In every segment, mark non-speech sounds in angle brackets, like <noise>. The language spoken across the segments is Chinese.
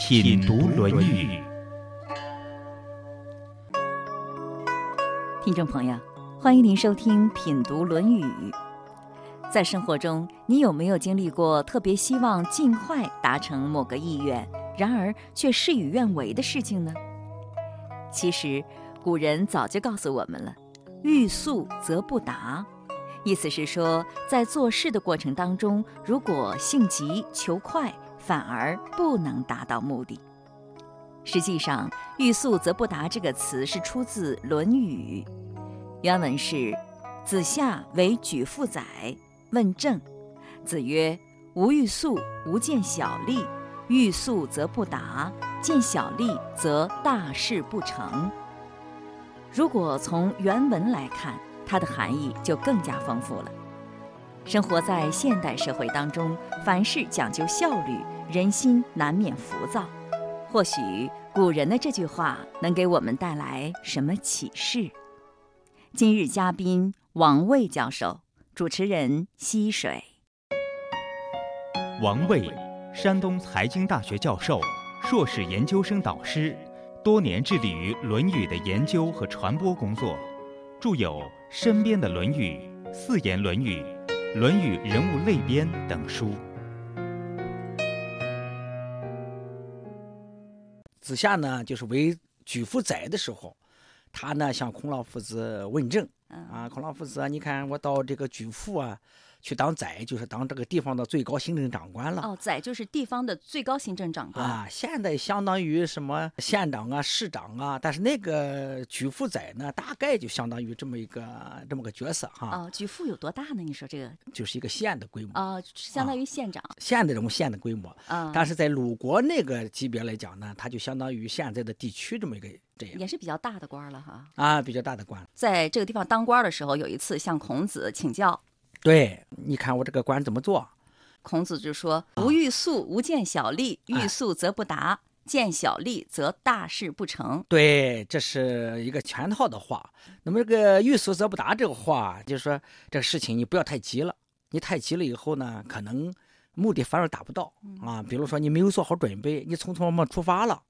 品读《论语》。听众朋友，欢迎您收听《品读论语》。在生活中，你有没有经历过特别希望尽快达成某个意愿，然而却事与愿违的事情呢？其实，古人早就告诉我们了：“欲速则不达。”意思是说，在做事的过程当中，如果性急求快，反而不能达到目的。实际上，“欲速则不达”这个词是出自《论语》，原文是：“子夏为举父宰，问政。子曰：‘吾欲速，吾见小利；欲速则不达，见小利则大事不成。’”如果从原文来看，它的含义就更加丰富了。生活在现代社会当中，凡事讲究效率，人心难免浮躁。或许古人的这句话能给我们带来什么启示？今日嘉宾王卫教授，主持人溪水。王卫，山东财经大学教授、硕士研究生导师，多年致力于《论语》的研究和传播工作，著有。身边的《论语》《四言论语》《论语人物类编》等书。子夏呢，就是为举父宰的时候，他呢向孔老夫子问政。啊，孔老夫子啊，你看我到这个举父啊。去当宰，就是当这个地方的最高行政长官了。哦，宰就是地方的最高行政长官啊。现在相当于什么县长啊、市长啊，但是那个举父宰呢，大概就相当于这么一个这么个角色哈。哦，举父有多大呢？你说这个就是一个县的规模啊，相当于县长。县的这种县的规模啊，但是在鲁国那个级别来讲呢，它就相当于现在的地区这么一个这样。也是比较大的官了哈。啊，比较大的官，在这个地方当官的时候，有一次向孔子请教。对，你看我这个官怎么做？孔子就说：“不欲速，无见小利；欲速则不达，见小利则大事不成。”对，这是一个全套的话。那么这个“欲速则不达”这个话，就是说这个事情你不要太急了。你太急了以后呢，可能目的反而达不到啊。比如说你没有做好准备，你匆匆忙忙出发了，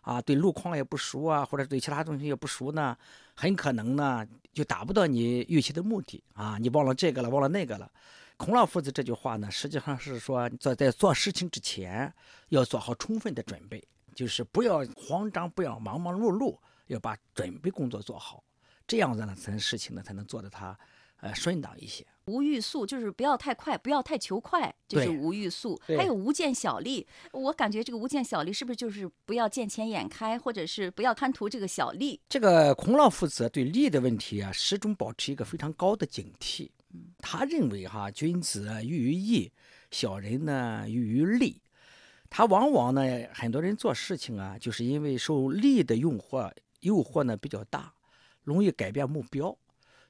啊，对路况也不熟啊，或者对其他东西也不熟呢，很可能呢。就达不到你预期的目的啊！你忘了这个了，忘了那个了。孔老夫子这句话呢，实际上是说，在在做事情之前要做好充分的准备，就是不要慌张，不要忙忙碌碌，要把准备工作做好，这样子呢，才能事情呢才能做得它呃顺当一些。无欲速就是不要太快，不要太求快，就是无欲速。还有无见小利，我感觉这个无见小利是不是就是不要见钱眼开，或者是不要贪图这个小利？这个孔老夫子对利的问题啊，始终保持一个非常高的警惕。他认为哈，君子喻于义，小人呢喻于利。他往往呢，很多人做事情啊，就是因为受利的诱惑，诱惑呢比较大，容易改变目标。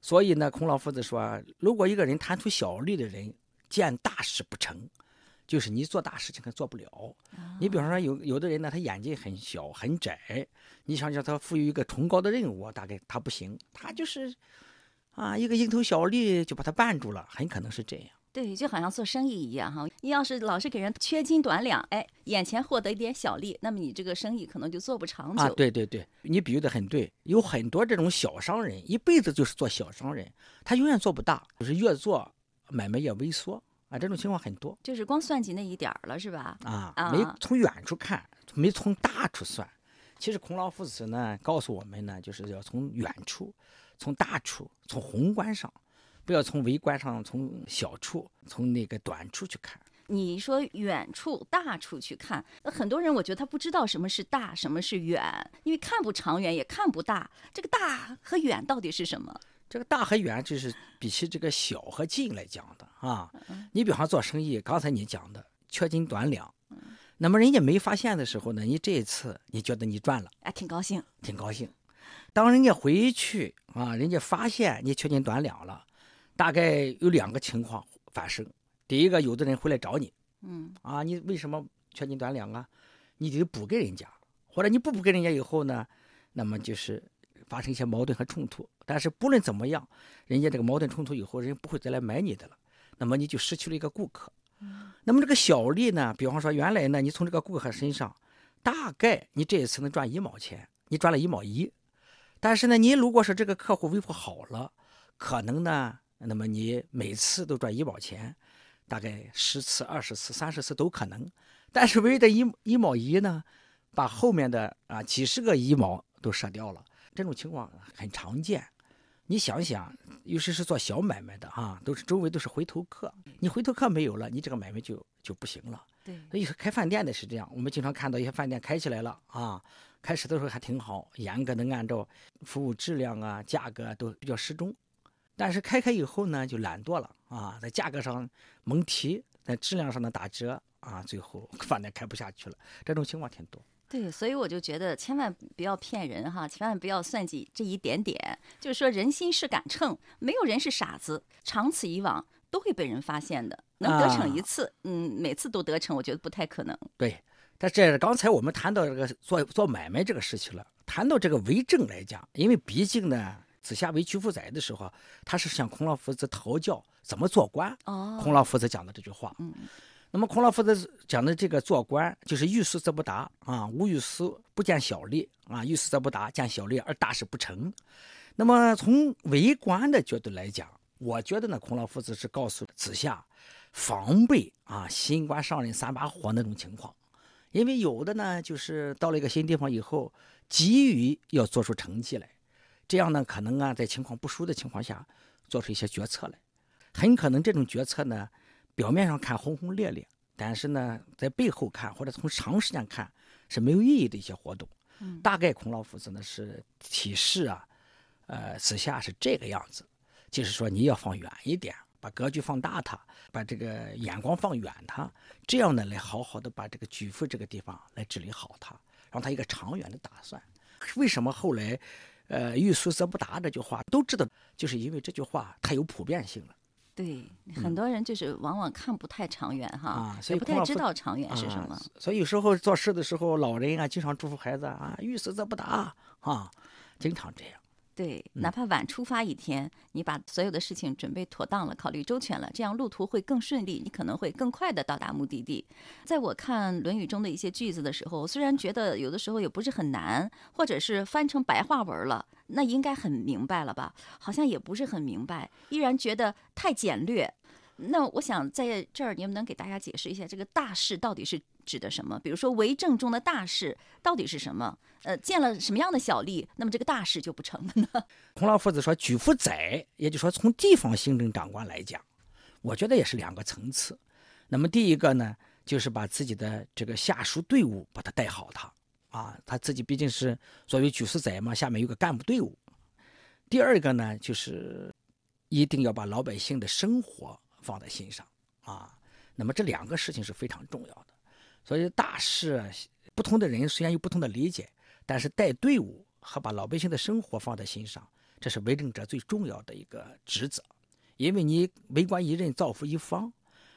所以呢，孔老夫子说，如果一个人贪图小利的人，见大事不成，就是你做大事情他做不了。你比方说，有有的人呢，他眼睛很小很窄，你想叫他赋予一个崇高的任务，大概他不行，他就是啊，一个蝇头小利就把他绊住了，很可能是这样。对，就好像做生意一样哈，你要是老是给人缺斤短两，哎，眼前获得一点小利，那么你这个生意可能就做不长久。啊，对对对，你比喻的很对，有很多这种小商人，一辈子就是做小商人，他永远做不大，就是越做买卖越萎缩啊，这种情况很多。就是光算计那一点儿了，是吧？啊，没从远处看，没从大处算。其实孔老夫子呢，告诉我们呢，就是要从远处、从大处、从宏观上。不要从微观上，从小处，从那个短处去看。你说远处、大处去看，很多人我觉得他不知道什么是大，什么是远，因为看不长远，也看不大。这个大和远到底是什么？这个大和远就是比起这个小和近来讲的啊。你比方做生意，刚才你讲的缺斤短两，那么人家没发现的时候呢，你这一次你觉得你赚了，哎，挺高兴。挺高兴。当人家回去啊，人家发现你缺斤短两了，大概有两个情况发生。第一个，有的人会来找你，嗯啊，你为什么缺斤短两啊？你得补给人家，或者你不补给人家以后呢，那么就是发生一些矛盾和冲突。但是不论怎么样，人家这个矛盾冲突以后，人家不会再来买你的了，那么你就失去了一个顾客。那么这个小利呢，比方说原来呢，你从这个顾客身上，大概你这一次能赚一毛钱，你赚了一毛一。但是呢，你如果说这个客户维护好了，可能呢，那么你每次都赚一毛钱，大概十次、二十次、三十次都可能。但是为了一一毛一呢，把后面的啊几十个一毛都舍掉了，这种情况很常见。你想想，尤其是做小买卖的哈、都是周围都是回头客，你回头客没有了，你这个买卖就就不行了。对，所以说开饭店的是这样，我们经常看到一些饭店开起来了啊，开始的时候还挺好，严格的按照服务质量啊、价格啊都比较适中，但是开开以后呢，就懒惰了啊，在价格上蒙提，在质量上呢打折啊，最后 <laughs> 饭店开不下去了，这种情况挺多。对，所以我就觉得千万不要骗人哈，千万不要算计这一点点。就是说，人心是杆秤，没有人是傻子，长此以往都会被人发现的。能得逞一次，嗯，每次都得逞，我觉得不太可能。对，但这刚才我们谈到这个做做买卖这个事情了，谈到这个为政来讲，因为毕竟呢，子夏为曲阜宰的时候，他是向孔老夫子讨教怎么做官。哦，孔老夫子讲的这句话。嗯，那么孔老夫子讲的这个做官，就是欲速则不达啊，无欲速不见小利啊，欲速则不达，见小利而大事不成。那么从为官的角度来讲，我觉得呢，孔老夫子是告诉子夏防备啊新官上任三把火那种情况，因为有的呢，就是到了一个新地方以后，急于要做出成绩来，这样呢，可能啊，在情况不熟的情况下，做出一些决策来，很可能这种决策呢。表面上看轰轰烈烈，但是呢，在背后看或者从长时间看是没有意义的一些活动。嗯大概孔老夫子呢是提示啊，呃，子夏是这个样子，就是说你要放远一点，把格局放大它，把这个眼光放远它，这样呢来好好的把这个曲阜这个地方来治理好它，让它一个长远的打算。为什么后来，呃，欲速则不达这句话都知道，就是因为这句话太有普遍性了。对，很多人就是往往看不太长远哈，啊所以也不太知道长远是什么。啊。所以有时候做事的时候，老人啊经常嘱咐孩子啊，欲速则不达啊，经常这样。对，嗯哪怕晚出发一天，你把所有的事情准备妥当了，考虑周全了，这样路途会更顺利，你可能会更快的到达目的地。在我看《论语》中的一些句子的时候，虽然觉得有的时候也不是很难，或者是翻成白话文了，那应该很明白了吧？好像也不是很明白，依然觉得太简略。那我想在这儿，你们能给大家解释一下这个大事到底是指的什么？比如说为政中的大事到底是什么？呃，见了什么样的小利，那么这个大事就不成了呢？<laughs> 孔老夫子说，举夫宰，也就是说从地方行政长官来讲，我觉得也是两个层次。那么第一个呢，就是把自己的这个下属队伍把它带好他，啊，他自己毕竟是作为举夫宰嘛，下面有个干部队伍。第二个呢，就是一定要把老百姓的生活放在心上啊。那么这两个事情是非常重要的。所以大事，不同的人虽然有不同的理解，但是带队伍和把老百姓的生活放在心上，这是为政者最重要的一个职责。因为你为官一任，造福一方。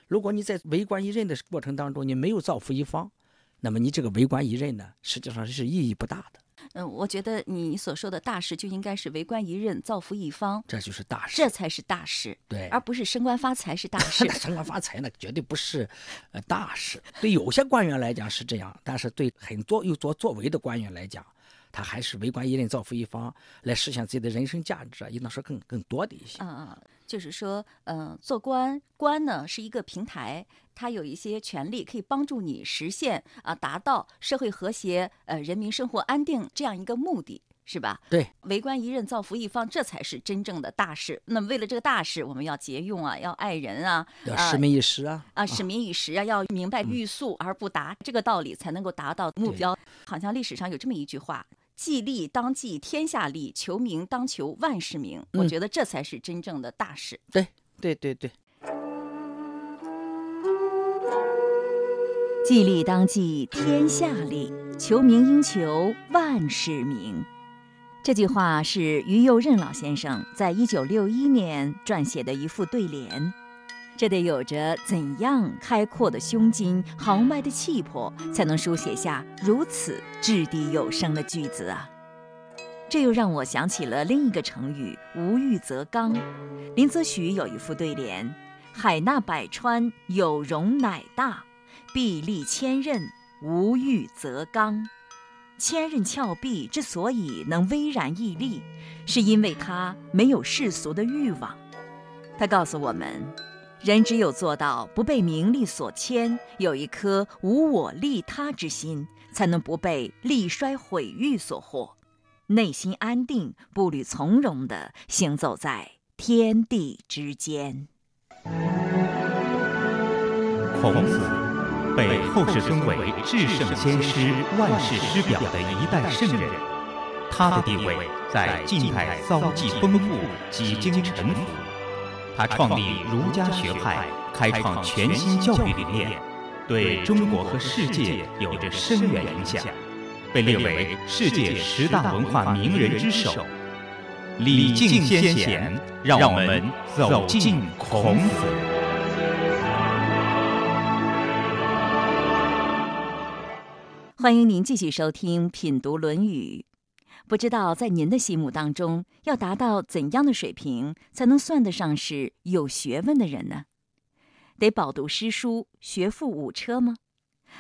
如果你在为官一任的过程当中，你没有造福一方，那么你这个为官一任呢，实际上是意义不大的。嗯，我觉得你所说的大事就应该是为官一任，造福一方，这就是大事。这才是大事，对，而不是升官发财是大 <laughs> 事那。升官发财呢，绝对不是呃大事。对有些官员来讲是这样，但是对很多有作作为的官员来讲，他还是为官一任，造福一方，来实现自己的人生价值啊，应当说更更多的一些。嗯嗯，就是说，嗯、做官官呢是一个平台，它有一些权利可以帮助你实现啊、达到社会和谐、呃人民生活安定这样一个目的。是吧？对，为官一任，造福一方，这才是真正的大事。那么，为了这个大事，我们要节用啊，要爱人啊，啊要使民以时啊，啊，使民以时啊，要明白欲速而不达，这个道理才能够达到目标。好像历史上有这么一句话：“计利当计天下利，求名当求万世名。”我嗯觉得这才是真正的大事。对对对对。既利当计天下利，求名应求万世名。这句话是于右任老先生在一九六一年撰写的一副对联。这得有着怎样开阔的胸襟、豪迈的气魄，才能书写下如此掷地有声的句子啊！这又让我想起了另一个成语“无欲则刚”。林则徐有一副对联：“海纳百川，有容乃大；壁立千仞，无欲则刚。”千仞峭壁之所以能巍然屹立，是因为它没有世俗的欲望。他告诉我们。人只有做到不被名利所牵，有一颗无我利他之心，才能不被利衰毁誉所惑，内心安定，步履从容地行走在天地之间。孔子被后世尊为至圣先师、万世师表的一代圣人，他的地位在近代遭际丰富，几经沉浮。他创立儒家学派，开创全新教育理念，对中国和世界有着深远影响，被列为世界十大文化名人之首。礼敬先贤，让我们走进孔子。欢迎您继续收听《品读论语》。不知道在您的心目当中，要达到怎样的水平，才能算得上是有学问的人呢？得饱读诗书，学富五车吗？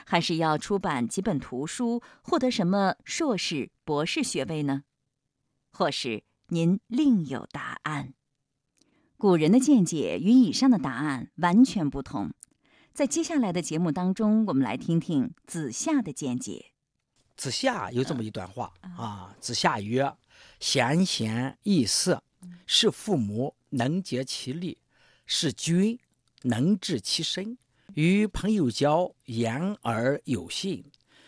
还是要出版几本图书，获得什么硕士、博士学位呢？或是您另有答案？古人的见解与以上的答案完全不同。在接下来的节目当中，我们来听听子夏的见解。子夏有这么一段话啊，子夏曰：“贤贤易色，是父母能竭其力；是君能治其身。与朋友交，言而有信。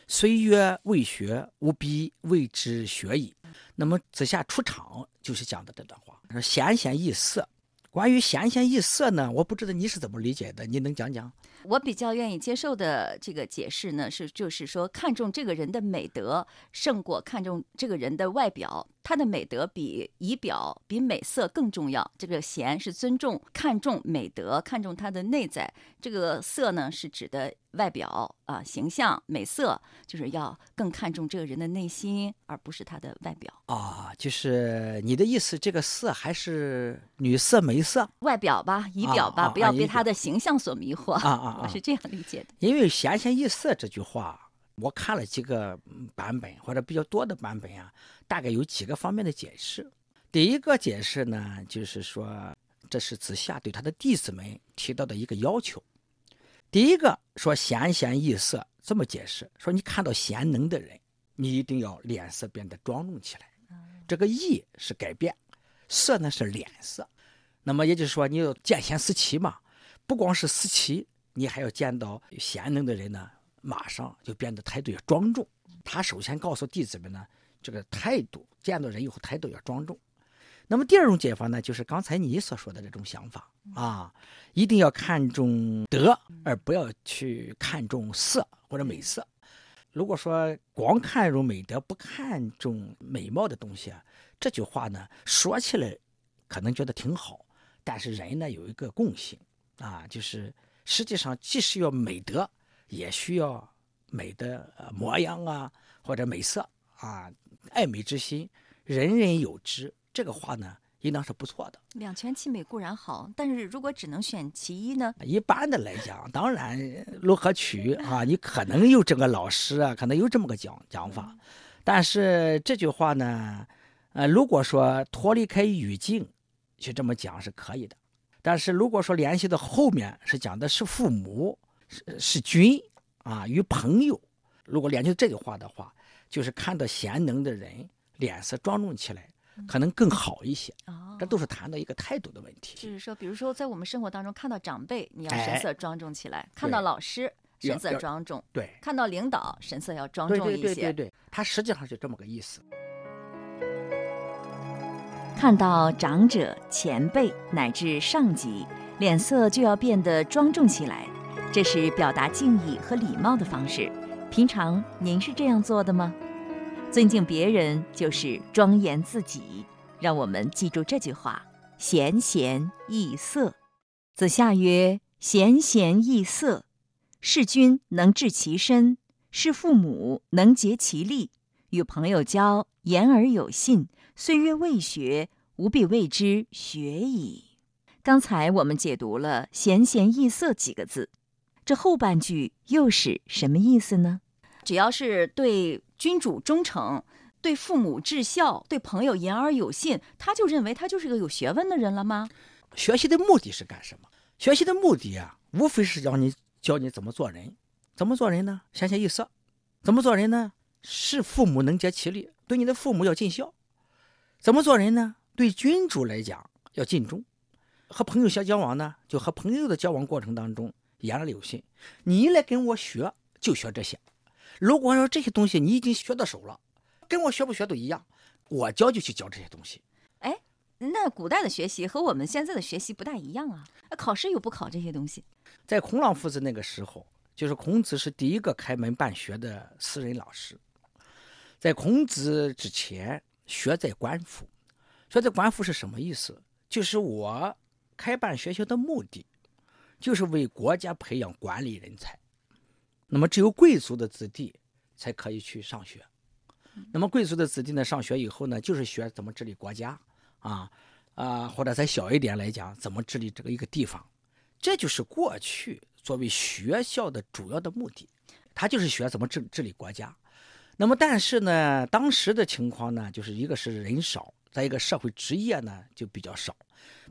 虽曰未学，吾必谓之学矣。”那么子夏出场就是讲的这段话，说“贤贤易色”。关于“贤贤易色”呢，我不知道你是怎么理解的，你能讲讲？我比较愿意接受的这个解释呢，是就是说看重这个人的美德，胜过看重这个人的外表。他的美德比仪表、比美色更重要。这个贤是尊重、看重美德，看重他的内在。这个色呢，是指的外表啊，形象、美色，就是要更看重这个人的内心，而不是他的外表啊。就是你的意思，这个色还是女色、美色？外表吧，仪表吧，不要被他的形象所迷惑啊啊！<laughs> 我是这样理解的。因为“贤贤易色”这句话。我看了几个版本，或者比较多的版本啊，大概有几个方面的解释。第一个解释呢，就是说这是子夏对他的弟子们提到的一个要求。第一个说“贤贤易色”，这么解释说，你看到贤能的人，你一定要脸色变得庄重起来。这个“易”是改变，“色”呢是脸色。那么也就是说，你要见贤思齐嘛，不光是思齐，你还要见到贤能的人呢。马上就变得态度要庄重。他首先告诉弟子们呢，这个态度见到人以后态度要庄重。那么第二种解法呢，就是刚才你所说的这种想法啊，一定要看重德，而不要去看重色或者美色。如果说光看重美德，不看重美貌的东西啊，这句话呢说起来可能觉得挺好，但是人呢有一个共性啊，就是实际上既是要美德。也需要美的模样啊，或者美色啊，爱美之心，人人有之。这个话呢，应当是不错的。两全其美固然好，但是如果只能选其一呢？一般的来讲，当然如何取啊？<laughs> 你可能有这个老师啊，可能有这么个讲讲法。但是这句话呢，呃，如果说脱离开语境去这么讲是可以的。但是如果说联系到后面是讲的是父母。是是君啊，与朋友，如果连接这句话的话，就是看到贤能的人脸色庄重起来，可能更好一些。哦，这都是谈到一个态度的问题。就是说，比如说在我们生活当中看到长辈，你要神色庄重起来；看到老师，神色庄重；对，看到领导，神色要庄重一些。对对对对，他实际上是这么个意思。看到长者、前辈乃至上级，脸色就要变得庄重起来。这是表达敬意和礼貌的方式。平常您是这样做的吗？尊敬别人就是庄严自己。让我们记住这句话：贤贤易色。子夏曰：“贤贤易色，事君能治其身，事父母能竭其力。与朋友交，言而有信，岁月未学，吾必谓之学矣。”刚才我们解读了“贤贤易色”几个字，这后半句又是什么意思呢？只要是对君主忠诚。对父母至孝，对朋友言而有信，他就认为他就是个有学问的人了吗？学习的目的是干什么？学习的目的啊，无非是教你教你怎么做人。怎么做人呢？贤贤易色。怎么做人呢？是父母能竭其力，对你的父母要尽孝。怎么做人呢？对君主来讲要尽忠。和朋友相交往呢，就和朋友的交往过程当中言而有信。你来跟我学，就学这些。如果说这些东西你已经学到手了。跟我学不学都一样，我教就去教这些东西。哎，那古代的学习和我们现在的学习不大一样啊！考试又不考这些东西。在孔老夫子那个时候，就是孔子是第一个开门办学的私人老师。在孔子之前，学在官府。学在官府是什么意思？就是我开办学校的目的，就是为国家培养管理人才。那么，只有贵族的子弟才可以去上学。那么贵族的子弟呢，上学以后呢，就是学怎么治理国家，啊啊，或者再小一点来讲，怎么治理这个一个地方，这就是过去作为学校的主要的目的，他就是学怎么治治理国家。那么但是呢，当时的情况呢，就是一个是人少，再一个社会职业呢就比较少，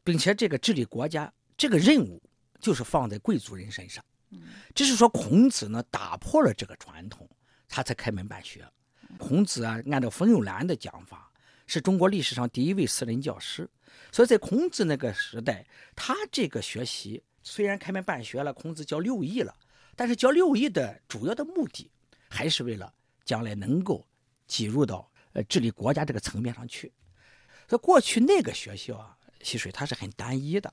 并且这个治理国家这个任务就是放在贵族人身上。只是说孔子呢打破了这个传统，他才开门办学。孔子啊，按照冯友兰的讲法，是中国历史上第一位私人教师。所以在孔子那个时代，他这个学习虽然开门办学了，孔子教六艺了，但是教六艺的主要的目的，还是为了将来能够挤入到呃治理国家这个层面上去。所以过去那个学校啊，溪水它是很单一的，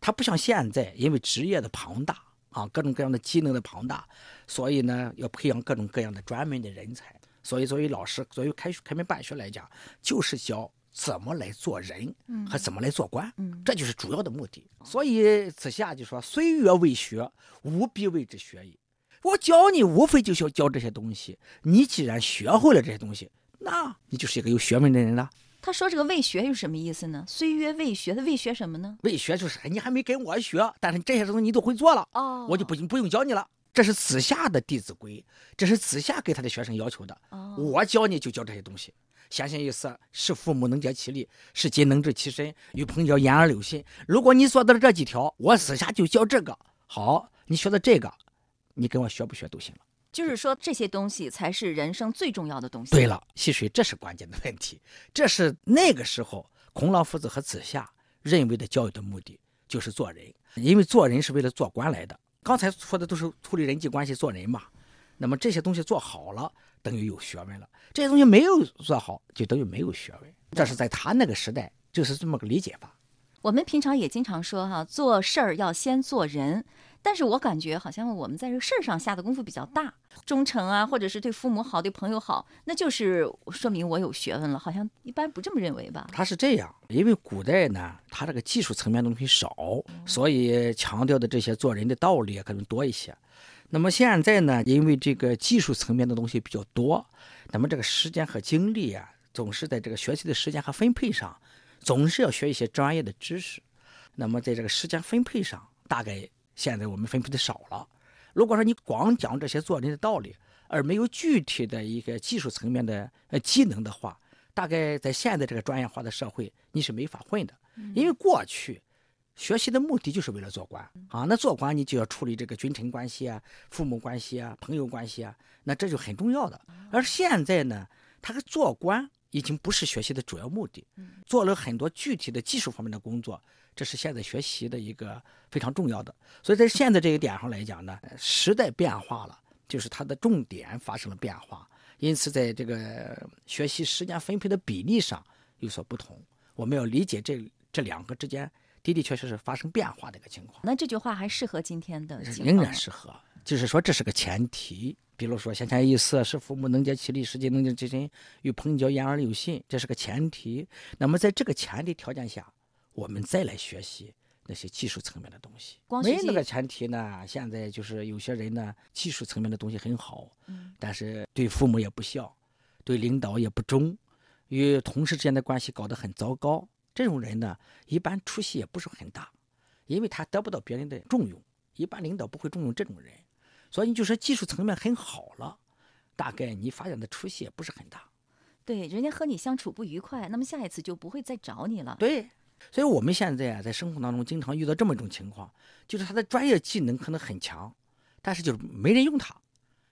它不像现在，因为职业的庞大啊，各种各样的技能的庞大，所以呢，要培养各种各样的专门的人才。所以，作为老师，作为开开门办学来讲，就是教怎么来做人，和怎么来做官，这就是主要的目的。所以，子夏就说：“虽曰未学，吾必谓之学矣。”我教你，无非就是要教这些东西。你既然学会了这些东西，那你就是一个有学问的人了。他说：“这个未学是什么意思呢？虽曰未学，他未学什么呢？未学就是你还没跟我学，但是这些东西你都会做了，哦，我就不不用教你了。”这是子夏的《弟子规》，这是子夏给他的学生要求的。我教你就教这些东西，先贤易色，是父母能竭其力，是今能治其身，与朋友言而有信。如果你做到了这几条，我子夏就教这个。好，你学的这个，你跟我学不学都行了。就是说，这些东西才是人生最重要的东西。对了，溪水，这是关键的问题。这是那个时候孔老夫子和子夏认为的教育的目的，就是做人，因为做人是为了做官来的。刚才说的都是处理人际关系、做人嘛，那么这些东西做好了，等于有学问了；这些东西没有做好，就等于没有学问。这是在他那个时代，就是这么个理解法。我们平常也经常说哈，做事儿要先做人。但是我感觉好像我们在这个事儿上下的功夫比较大，忠诚啊，或者是对父母好、对朋友好，那就是说明我有学问了。好像一般不这么认为吧？他是这样，因为古代呢，他这个技术层面的东西少，所以强调的这些做人的道理可能多一些。那么现在呢，因为这个技术层面的东西比较多，那么这个时间和精力啊，总是在这个学习的时间和分配上，总是要学一些专业的知识。那么在这个时间分配上，大概。现在我们分配的少了。如果说你光讲这些做人的道理，而没有具体的一个技术层面的呃技能的话，大概在现在这个专业化的社会，你是没法混的。因为过去学习的目的就是为了做官啊，那做官你就要处理这个君臣关系啊、父母关系啊、朋友关系啊，那这就很重要的。而现在呢，他做官已经不是学习的主要目的，做了很多具体的技术方面的工作。这是现在学习的一个非常重要的，所以在现在这一点上来讲呢，时代变化了，就是它的重点发生了变化，因此在这个学习时间分配的比例上有所不同。我们要理解这这两个之间的的确确是发生变化的一个情况。那这句话还适合今天的仍然适合，就是说这是个前提。比如说先前意思是父母能竭其力，实际能尽其身，与朋友交言而有信，这是个前提。那么在这个前提条件下，我们再来学习那些技术层面的东西。没那个前提呢，现在就是有些人呢，技术层面的东西很好，嗯但是对父母也不孝，对领导也不忠，与同事之间的关系搞得很糟糕。这种人呢，一般出息也不是很大，因为他得不到别人的重用，一般领导不会重用这种人。所以你就说技术层面很好了，大概你发展的出息也不是很大。对，人家和你相处不愉快，那么下一次就不会再找你了。对，所以我们现在啊，在生活当中经常遇到这么一种情况，就是他的专业技能可能很强，但是就是没人用他，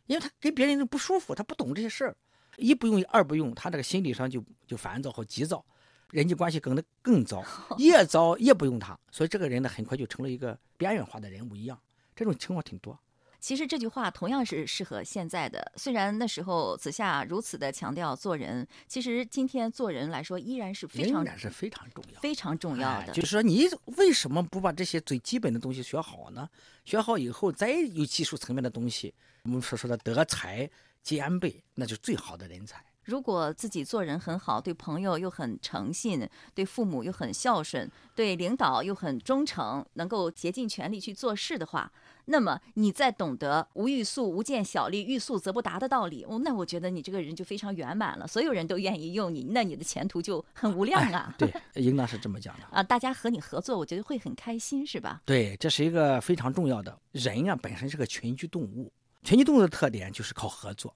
因为他跟别人不舒服，他不懂这些事儿，一不用二不用，他这个心理上就就烦躁和急躁，人际关系更得更糟，<laughs> 越糟越不用他，所以这个人呢，很快就成了一个边缘化的人物一样，这种情况挺多。其实这句话同样是适合现在的。虽然那时候子夏如此的强调做人，其实今天做人来说依然是非常依然是非常重要。非常重要的。哎就是说，你为什么不把这些最基本的东西学好呢？学好以后，再有技术层面的东西，我们所说的德才兼备，那就是最好的人才。如果自己做人很好，对朋友又很诚信，对父母又很孝顺，对领导又很忠诚，能够竭尽全力去做事的话，那么你在懂得“无欲速，无见小利，欲速则不达”的道理，哦，那我觉得你这个人就非常圆满了，所有人都愿意用你，那你的前途就很无量啊！对，<laughs> 应当是这么讲的。啊，大家和你合作，我觉得会很开心，是吧？对，这是一个非常重要的。人啊，本身是个群居动物，群居动物的特点就是靠合作。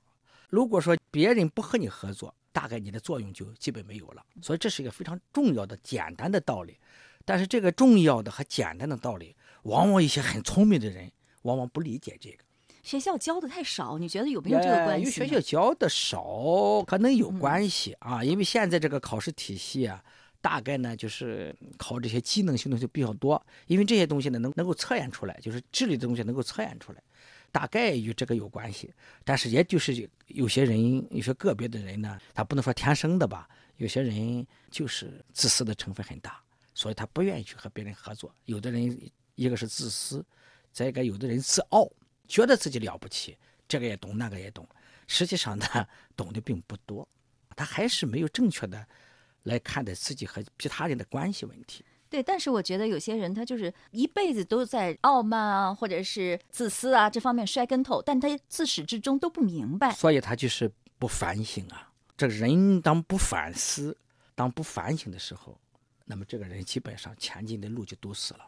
如果说别人不和你合作，大概你的作用就基本没有了。所以这是一个非常重要的、简单的道理。但是这个重要的和简单的道理，往往一些很聪明的人往往不理解这个。学校教的太少，你觉得有没有这个关系学校教的少可能有关系啊，因为现在这个考试体系啊，大概呢就是考这些机能性东西比较多，因为这些东西呢能能够测验出来，就是智力的东西能够测验出来，大概与这个有关系。但是也就是有些人，有些个别的人呢，他不能说天生的吧，有些人就是自私的成分很大，所以他不愿意去和别人合作。有的人一个是自私，再一个有的人自傲，觉得自己了不起，这个也懂，那个也懂。实际上呢，懂得并不多，他还是没有正确的来看待自己和其他人的关系问题。对，但是我觉得有些人他就是一辈子都在傲慢啊，或者是自私啊这方面摔跟头，但他自始至终都不明白。所以他就是不反省啊。这个人当不反思、当不反省的时候，那么这个人基本上前进的路就堵死了。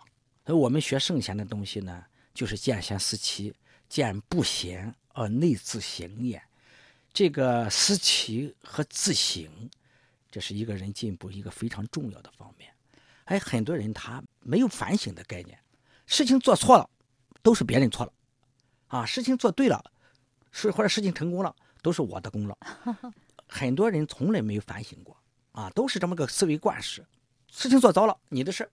所以我们学圣贤的东西呢，就是见贤思齐，见不贤而内自省也。这个思齐和自省，这是一个人进步一个非常重要的方面。哎，很多人他没有反省的概念，事情做错了，都是别人错了，啊，事情做对了，是或者事情成功了，都是我的功劳。<laughs> 很多人从来没有反省过，啊，都是这么个思维惯式。事情做糟了，你的事；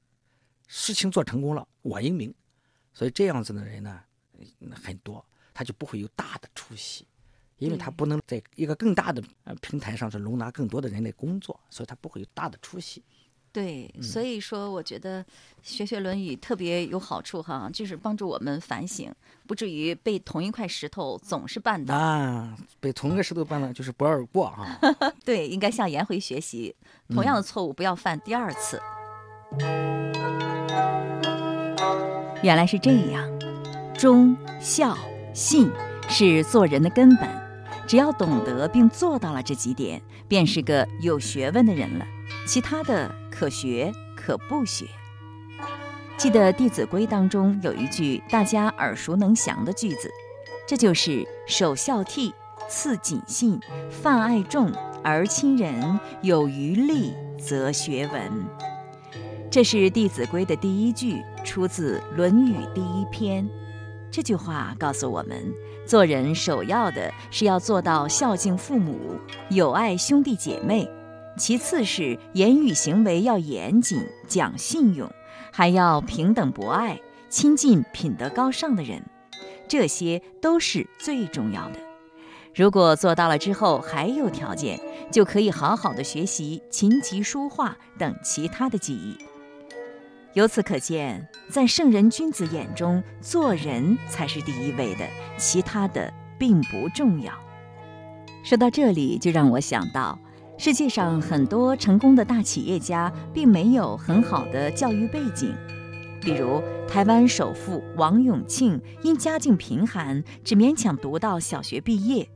事情做成功了，我英明。所以这样子的人呢，很多，他就不会有大的出息，因为他不能在一个更大的呃平台上是容纳更多的人来工作，所以他不会有大的出息。对，所以说我觉得学学《论语》特别有好处哈，就是帮助我们反省，不至于被同一块石头总是绊倒。啊，被同一个石头绊倒就是不二过啊。<laughs> 对，应该向颜回学习，同样的错误不要犯第二次。原来是这样，忠孝信是做人的根本，只要懂得并做到了这几点，便是个有学问的人了。其他的可学可不学。记得《弟子规》当中有一句大家耳熟能详的句子，这就是“首孝悌，次谨信，泛爱众，而亲仁，有余力，则学文”。这是《弟子规》的第一句，出自《论语》第一篇。这句话告诉我们，做人首要的是要做到孝敬父母，友爱兄弟姐妹。其次是言语行为要严谨、讲信用，还要平等博爱，亲近品德高尚的人，这些都是最重要的。如果做到了之后还有条件，就可以好好的学习琴棋书画等其他的技艺。由此可见，在圣人君子眼中，做人才是第一位的，其他的并不重要。说到这里，就让我想到，世界上很多成功的大企业家并没有很好的教育背景，比如台湾首富王永庆因家境贫寒，只勉强读到小学毕业；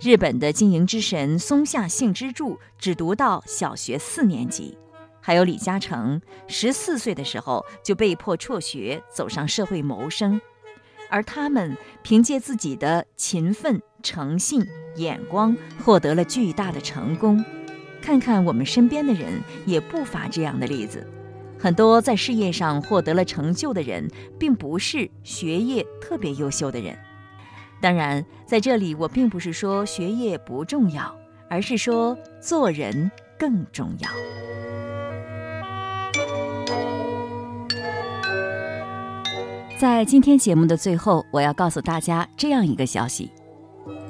日本的经营之神松下幸之助只读到小学四年级。还有李嘉诚，十四岁的时候就被迫辍学，走上社会谋生，而他们凭借自己的勤奋、诚信、眼光，获得了巨大的成功。看看我们身边的人，也不乏这样的例子。很多在事业上获得了成就的人，并不是学业特别优秀的人。当然，在这里我并不是说学业不重要，而是说做人更重要。在今天节目的最后，我要告诉大家这样一个消息：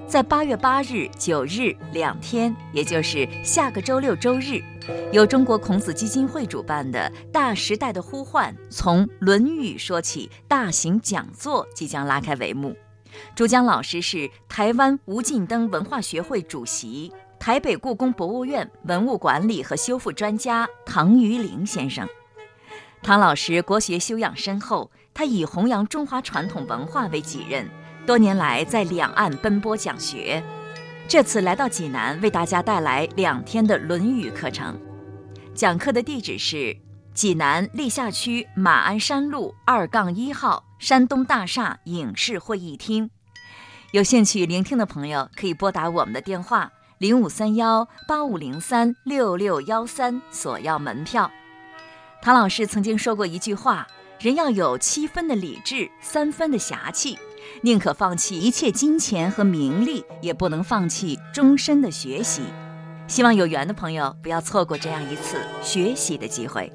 在八月八日、九日两天，也就是下个周六、周日，由中国孔子基金会主办的“大时代的呼唤：从《论语》说起”大型讲座即将拉开帷幕。主讲老师是台湾吴敬登文化学会主席、台北故宫博物院文物管理和修复专家唐于玲先生。唐老师国学修养深厚。他以弘扬中华传统文化为己任，多年来在两岸奔波讲学。这次来到济南，为大家带来两天的《论语》课程。讲课的地址是济南历下区马鞍山路二杠一号山东大厦影视会议厅。有兴趣聆听的朋友，可以拨打我们的电话零五三幺八五零三六六幺三索要门票。唐老师曾经说过一句话。人要有七分的理智，三分的侠气，宁可放弃一切金钱和名利，也不能放弃终身的学习。希望有缘的朋友不要错过这样一次学习的机会。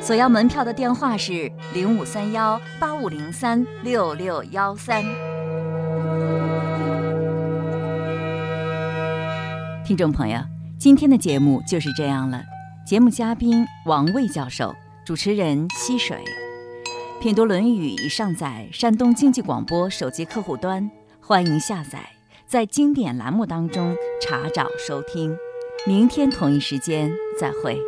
索要门票的电话是零五三幺八五零三六六幺三。听众朋友，今天的节目就是这样了。节目嘉宾王卫教授，主持人溪水。品读《论语》已上载山东经济广播手机客户端，欢迎下载，在经典栏目当中查找收听。明天同一时间再会。